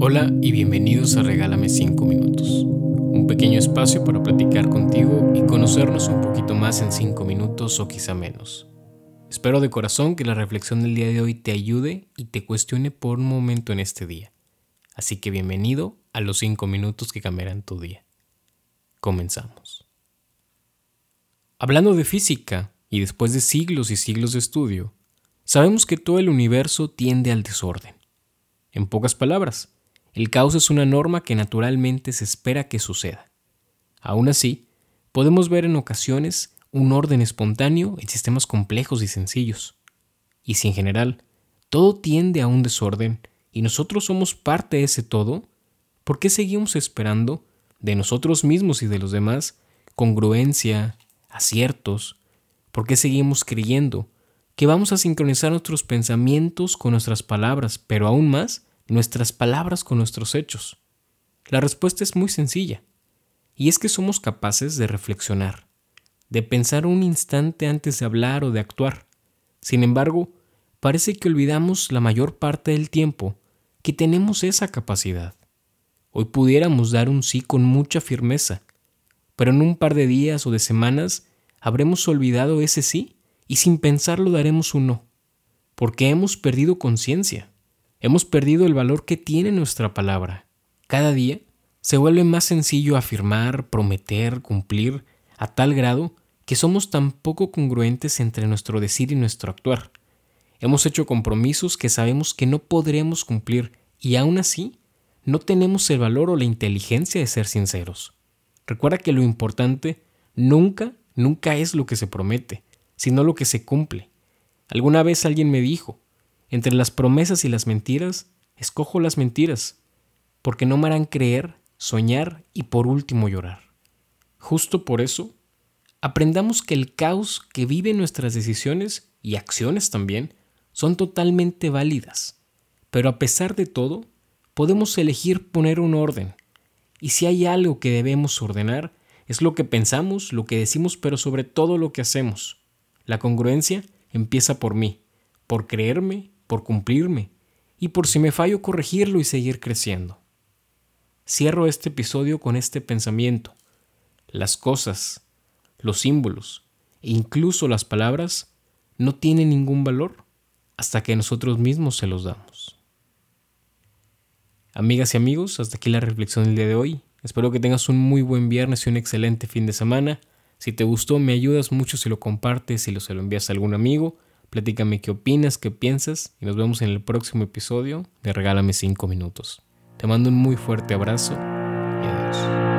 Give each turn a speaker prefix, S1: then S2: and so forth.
S1: Hola y bienvenidos a Regálame 5 minutos, un pequeño espacio para platicar contigo y conocernos un poquito más en 5 minutos o quizá menos. Espero de corazón que la reflexión del día de hoy te ayude y te cuestione por un momento en este día. Así que bienvenido a los 5 minutos que cambiarán tu día. Comenzamos. Hablando de física, y después de siglos y siglos de estudio, sabemos que todo el universo tiende al desorden. En pocas palabras, el caos es una norma que naturalmente se espera que suceda. Aún así, podemos ver en ocasiones un orden espontáneo en sistemas complejos y sencillos. Y si en general todo tiende a un desorden y nosotros somos parte de ese todo, ¿por qué seguimos esperando de nosotros mismos y de los demás congruencia, aciertos? ¿Por qué seguimos creyendo que vamos a sincronizar nuestros pensamientos con nuestras palabras, pero aún más nuestras palabras con nuestros hechos? La respuesta es muy sencilla, y es que somos capaces de reflexionar, de pensar un instante antes de hablar o de actuar. Sin embargo, parece que olvidamos la mayor parte del tiempo que tenemos esa capacidad. Hoy pudiéramos dar un sí con mucha firmeza, pero en un par de días o de semanas habremos olvidado ese sí y sin pensarlo daremos un no, porque hemos perdido conciencia. Hemos perdido el valor que tiene nuestra palabra. Cada día se vuelve más sencillo afirmar, prometer, cumplir, a tal grado que somos tan poco congruentes entre nuestro decir y nuestro actuar. Hemos hecho compromisos que sabemos que no podremos cumplir y aún así no tenemos el valor o la inteligencia de ser sinceros. Recuerda que lo importante nunca, nunca es lo que se promete, sino lo que se cumple. Alguna vez alguien me dijo, entre las promesas y las mentiras, escojo las mentiras, porque no me harán creer, soñar y por último llorar. Justo por eso, aprendamos que el caos que viven nuestras decisiones y acciones también son totalmente válidas, pero a pesar de todo, podemos elegir poner un orden, y si hay algo que debemos ordenar, es lo que pensamos, lo que decimos, pero sobre todo lo que hacemos. La congruencia empieza por mí, por creerme por cumplirme y por si me fallo corregirlo y seguir creciendo. Cierro este episodio con este pensamiento. Las cosas, los símbolos e incluso las palabras no tienen ningún valor hasta que nosotros mismos se los damos. Amigas y amigos, hasta aquí la reflexión del día de hoy. Espero que tengas un muy buen viernes y un excelente fin de semana. Si te gustó, me ayudas mucho si lo compartes y lo se lo envías a algún amigo. Platícame qué opinas, qué piensas y nos vemos en el próximo episodio de Regálame 5 minutos. Te mando un muy fuerte abrazo y adiós.